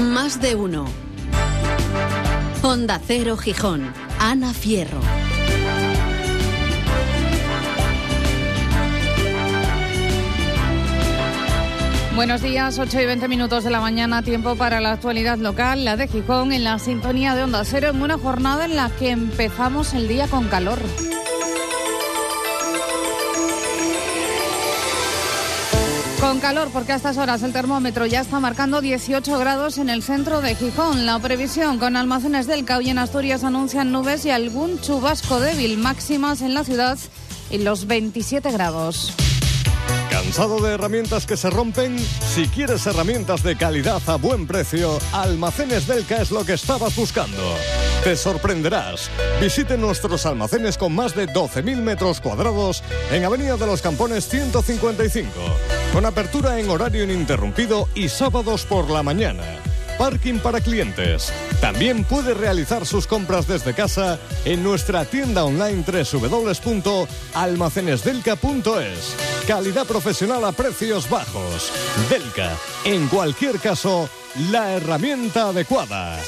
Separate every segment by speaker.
Speaker 1: Más de uno. Honda Cero Gijón. Ana Fierro.
Speaker 2: Buenos días, 8 y 20 minutos de la mañana, tiempo para la actualidad local, la de Gijón, en la sintonía de Onda Cero, en una jornada en la que empezamos el día con calor. Con calor, porque a estas horas el termómetro ya está marcando 18 grados en el centro de Gijón. La previsión con almacenes del Cau y en Asturias anuncian nubes y algún chubasco débil, máximas en la ciudad en los 27 grados.
Speaker 3: ¿Cansado de herramientas que se rompen? Si quieres herramientas de calidad a buen precio, Almacenes Delca es lo que estabas buscando. Te sorprenderás. Visite nuestros almacenes con más de 12.000 metros cuadrados en Avenida de los Campones 155, con apertura en horario ininterrumpido y sábados por la mañana. Parking para clientes. También puede realizar sus compras desde casa en nuestra tienda online www.almacenesdelca.es. Calidad profesional a precios bajos. Delca, en cualquier caso, la herramienta adecuada.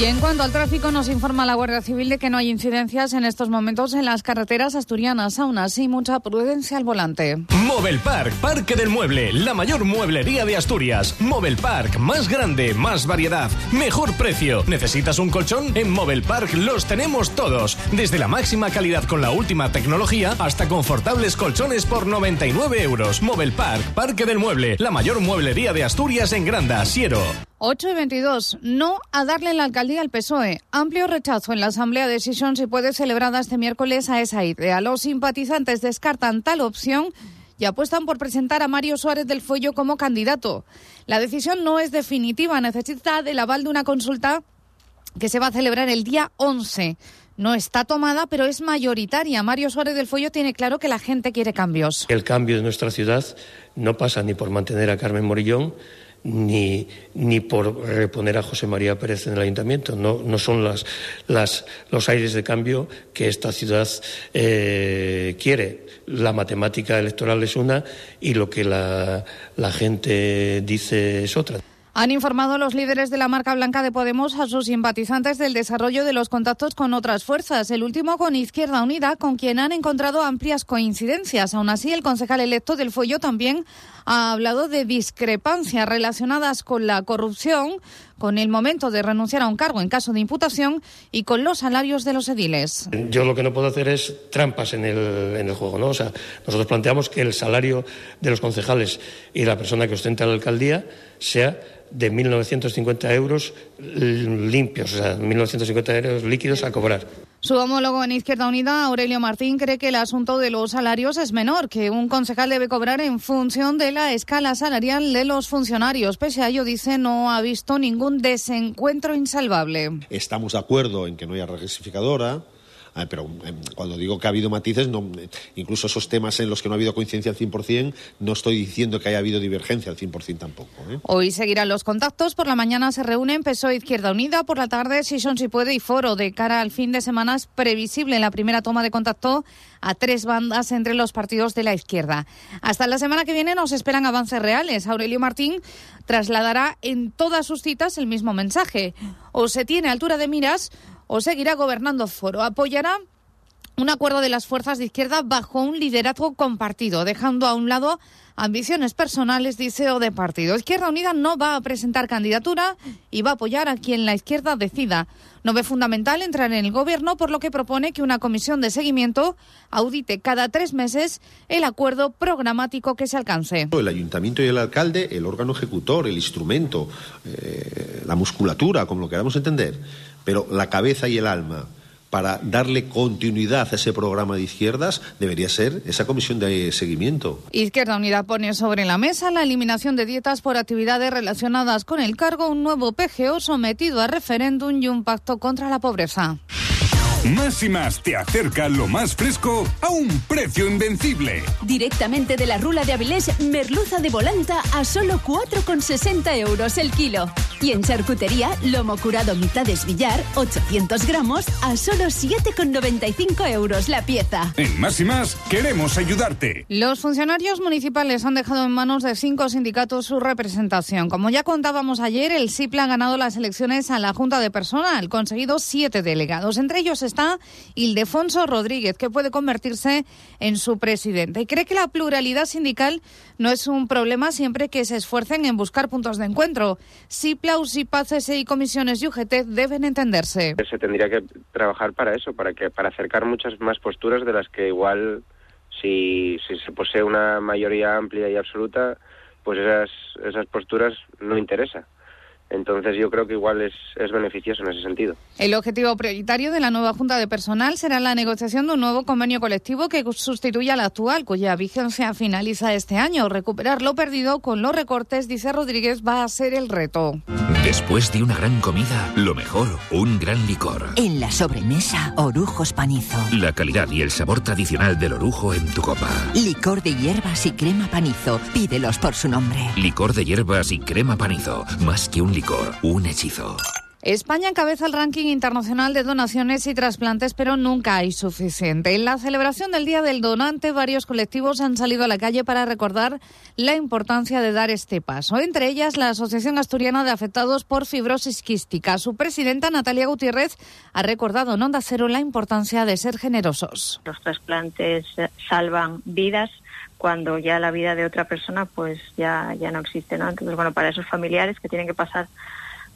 Speaker 2: Y en cuanto al tráfico, nos informa la Guardia Civil de que no hay incidencias en estos momentos en las carreteras asturianas. Aún así, mucha prudencia al volante.
Speaker 4: Mobile Park, Parque del Mueble, la mayor mueblería de Asturias. Mobile Park, más grande, más variedad, mejor precio. ¿Necesitas un colchón? En Mobile Park los tenemos todos. Desde la máxima calidad con la última tecnología hasta confortables colchones por 99 euros. Mobile Park, Parque del Mueble, la mayor mueblería de Asturias en Granda, Siero.
Speaker 2: 8 y 22. No a darle la alcaldía al PSOE. Amplio rechazo en la Asamblea de Sessions y puede celebrada este miércoles a esa idea. Los simpatizantes descartan tal opción y apuestan por presentar a Mario Suárez del Fuello como candidato. La decisión no es definitiva, necesita del aval de una consulta que se va a celebrar el día 11. No está tomada, pero es mayoritaria. Mario Suárez del Fuello tiene claro que la gente quiere cambios.
Speaker 5: El cambio de nuestra ciudad no pasa ni por mantener a Carmen Morillón, ni, ni por reponer a José María Pérez en el ayuntamiento. No, no son las, las, los aires de cambio que esta ciudad eh, quiere. La matemática electoral es una y lo que la, la gente dice es otra.
Speaker 2: Han informado los líderes de la marca blanca de Podemos a sus simpatizantes del desarrollo de los contactos con otras fuerzas, el último con Izquierda Unida, con quien han encontrado amplias coincidencias. Aún así, el concejal electo del Fuello también ha hablado de discrepancias relacionadas con la corrupción, con el momento de renunciar a un cargo en caso de imputación y con los salarios de los ediles.
Speaker 5: Yo lo que no puedo hacer es trampas en el, juego, ¿no? O sea, nosotros planteamos que el salario de los concejales y la persona que ostenta la alcaldía sea de 1.950 euros limpios, o sea, 1.950 euros líquidos a cobrar.
Speaker 2: Su homólogo en Izquierda Unida, Aurelio Martín, cree que el asunto de los salarios es menor, que un concejal debe cobrar en función de la escala salarial de los funcionarios. Pese a ello, dice, no ha visto ningún desencuentro insalvable.
Speaker 6: Estamos de acuerdo en que no haya regresificadora, Ah, pero eh, cuando digo que ha habido matices, no, incluso esos temas en los que no ha habido coincidencia al 100%, no estoy diciendo que haya habido divergencia al 100% tampoco. ¿eh?
Speaker 2: Hoy seguirán los contactos. Por la mañana se reúnen PSOE Izquierda Unida. Por la tarde, si son si puede, y Foro. De cara al fin de semana es previsible la primera toma de contacto a tres bandas entre los partidos de la izquierda. Hasta la semana que viene nos esperan avances reales. Aurelio Martín trasladará en todas sus citas el mismo mensaje. O se tiene altura de miras o seguirá gobernando Foro. Apoyará un acuerdo de las fuerzas de izquierda bajo un liderazgo compartido, dejando a un lado ambiciones personales, dice, o de partido. Izquierda Unida no va a presentar candidatura y va a apoyar a quien la izquierda decida. No ve fundamental entrar en el gobierno, por lo que propone que una comisión de seguimiento audite cada tres meses el acuerdo programático que se alcance.
Speaker 6: El ayuntamiento y el alcalde, el órgano ejecutor, el instrumento, eh, la musculatura, como lo queramos entender, pero la cabeza y el alma para darle continuidad a ese programa de izquierdas debería ser esa comisión de seguimiento.
Speaker 2: Izquierda Unida pone sobre la mesa la eliminación de dietas por actividades relacionadas con el cargo, un nuevo PGO sometido a referéndum y un pacto contra la pobreza.
Speaker 7: Más y más te acerca lo más fresco a un precio invencible.
Speaker 8: Directamente de la rula de Avilés, merluza de volanta a solo 4,60 euros el kilo.
Speaker 1: Y en charcutería, lomo curado mitades billar, 800 gramos, a solo 7,95 euros la pieza.
Speaker 7: En Más y Más queremos ayudarte.
Speaker 2: Los funcionarios municipales han dejado en manos de cinco sindicatos su representación. Como ya contábamos ayer, el CIPLA ha ganado las elecciones a la Junta de Personal, conseguido siete delegados. Entre ellos está Ildefonso Rodríguez, que puede convertirse en su presidente. Y cree que la pluralidad sindical no es un problema siempre que se esfuercen en buscar puntos de encuentro. CIPLA, USIPA, CSE y comisiones y UGT deben entenderse.
Speaker 8: Se tendría que trabajar para eso, para que para acercar muchas más posturas de las que igual si, si se posee una mayoría amplia y absoluta, pues esas, esas posturas no interesan. Entonces yo creo que igual es, es beneficioso en ese sentido.
Speaker 2: El objetivo prioritario de la nueva Junta de Personal será la negociación de un nuevo convenio colectivo que sustituya al actual, cuya vigencia finaliza este año. Recuperar lo perdido con los recortes, dice Rodríguez, va a ser el reto.
Speaker 9: Después de una gran comida, lo mejor, un gran licor.
Speaker 10: En la sobremesa, Orujos Panizo.
Speaker 9: La calidad y el sabor tradicional del orujo en tu copa.
Speaker 10: Licor de hierbas y crema panizo. Pídelos por su nombre.
Speaker 9: Licor de hierbas y crema panizo. Más que un licor, un hechizo.
Speaker 2: España encabeza el ranking internacional de donaciones y trasplantes, pero nunca hay suficiente. En la celebración del Día del Donante, varios colectivos han salido a la calle para recordar la importancia de dar este paso. Entre ellas, la Asociación Asturiana de Afectados por Fibrosis Quística. Su presidenta, Natalia Gutiérrez, ha recordado en Onda Cero la importancia de ser generosos.
Speaker 11: Los trasplantes salvan vidas cuando ya la vida de otra persona pues ya, ya no existe, ¿no? Entonces, bueno, para esos familiares que tienen que pasar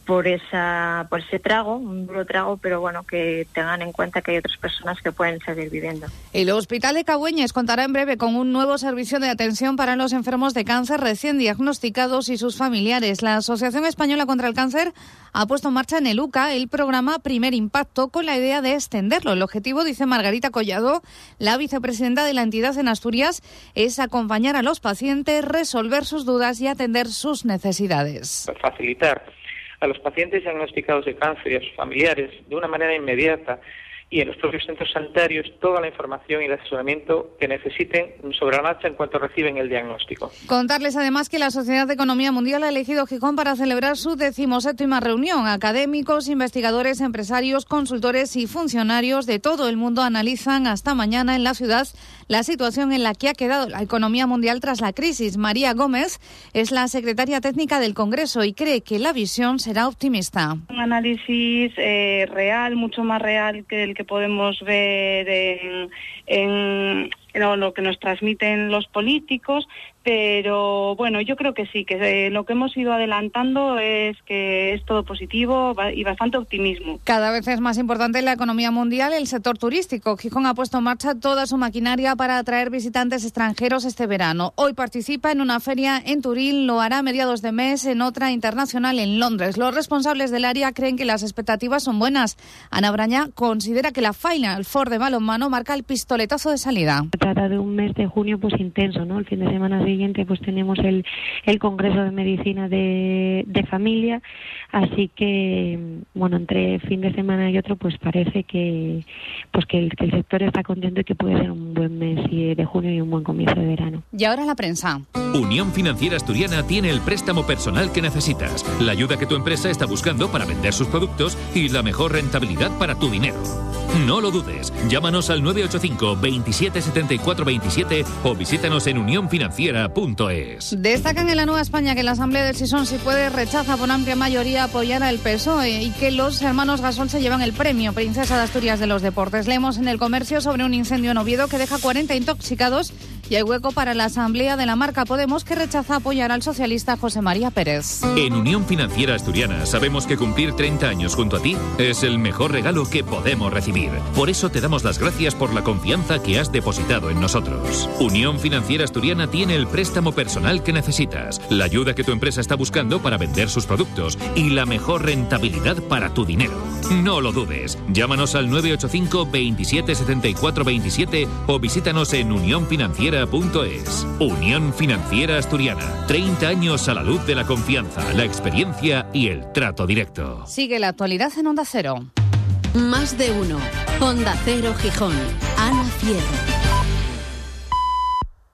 Speaker 11: por esa por ese trago, un duro trago, pero bueno, que tengan en cuenta que hay otras personas que pueden seguir viviendo.
Speaker 2: El Hospital de Cagüeñes contará en breve con un nuevo servicio de atención para los enfermos de cáncer recién diagnosticados y sus familiares. La Asociación Española contra el Cáncer ha puesto en marcha en el UCA el programa Primer Impacto con la idea de extenderlo. El objetivo, dice Margarita Collado, la vicepresidenta de la entidad en Asturias, es acompañar a los pacientes, resolver sus dudas y atender sus necesidades.
Speaker 12: Facilitar a los pacientes diagnosticados de cáncer y a sus familiares de una manera inmediata y en los propios centros sanitarios toda la información y el asesoramiento que necesiten sobre la marcha en cuanto reciben el diagnóstico.
Speaker 2: Contarles además que la Sociedad de Economía Mundial ha elegido Gijón para celebrar su decimoséptima reunión. Académicos, investigadores, empresarios, consultores y funcionarios de todo el mundo analizan hasta mañana en la ciudad la situación en la que ha quedado la economía mundial tras la crisis. María Gómez es la secretaria técnica del Congreso y cree que la visión será optimista.
Speaker 13: Un análisis eh, real, mucho más real que el que podemos ver en, en lo que nos transmiten los políticos, pero bueno, yo creo que sí, que eh, lo que hemos ido adelantando es que es todo positivo y bastante optimismo.
Speaker 2: Cada vez es más importante en la economía mundial el sector turístico. Gijón ha puesto en marcha toda su maquinaria para atraer visitantes extranjeros este verano. Hoy participa en una feria en Turín, lo hará a mediados de mes en otra internacional en Londres. Los responsables del área creen que las expectativas son buenas. Ana Braña considera que la Final Four de balonmano marca el pistoletazo de salida.
Speaker 14: Se trata de un mes de junio pues intenso, ¿no? El fin de semana siguiente pues tenemos el, el Congreso de Medicina de, de Familia, así que bueno, entre fin de semana y otro pues parece que pues que el, que el sector está contento y que puede ser un buen mes de junio y un buen comienzo de verano.
Speaker 2: Y ahora la prensa.
Speaker 9: Unión Financiera Asturiana tiene el préstamo personal que necesitas, la ayuda que tu empresa está buscando para vender sus productos y la mejor rentabilidad para tu dinero. No lo dudes, llámanos al 985 27 74 27 o visítanos en unionfinanciera.es.
Speaker 2: Destacan en la Nueva España que la Asamblea del Sison, si puede, rechaza por amplia mayoría apoyar al PSOE y que los hermanos Gasol se llevan el premio Princesa de Asturias de los Deportes. Leemos en el comercio sobre un incendio en Oviedo que deja 40 intoxicados y hay hueco para la Asamblea de la marca Podemos que rechaza apoyar al socialista José María Pérez.
Speaker 9: En Unión Financiera Asturiana sabemos que cumplir 30 años junto a ti es el mejor regalo que podemos recibir. Por eso te damos las gracias por la confianza que has depositado en nosotros. Unión Financiera Asturiana tiene el préstamo personal que necesitas, la ayuda que tu empresa está buscando para vender sus productos y la mejor rentabilidad para tu dinero. No lo dudes. Llámanos al 985 27 74 27 o visítanos en unionfinanciera.es. Unión Financiera Asturiana. 30 años a la luz de la confianza, la experiencia y el trato directo.
Speaker 2: Sigue la actualidad en Onda Cero.
Speaker 1: Más de uno. Onda Cero Gijón. Ana Fierro.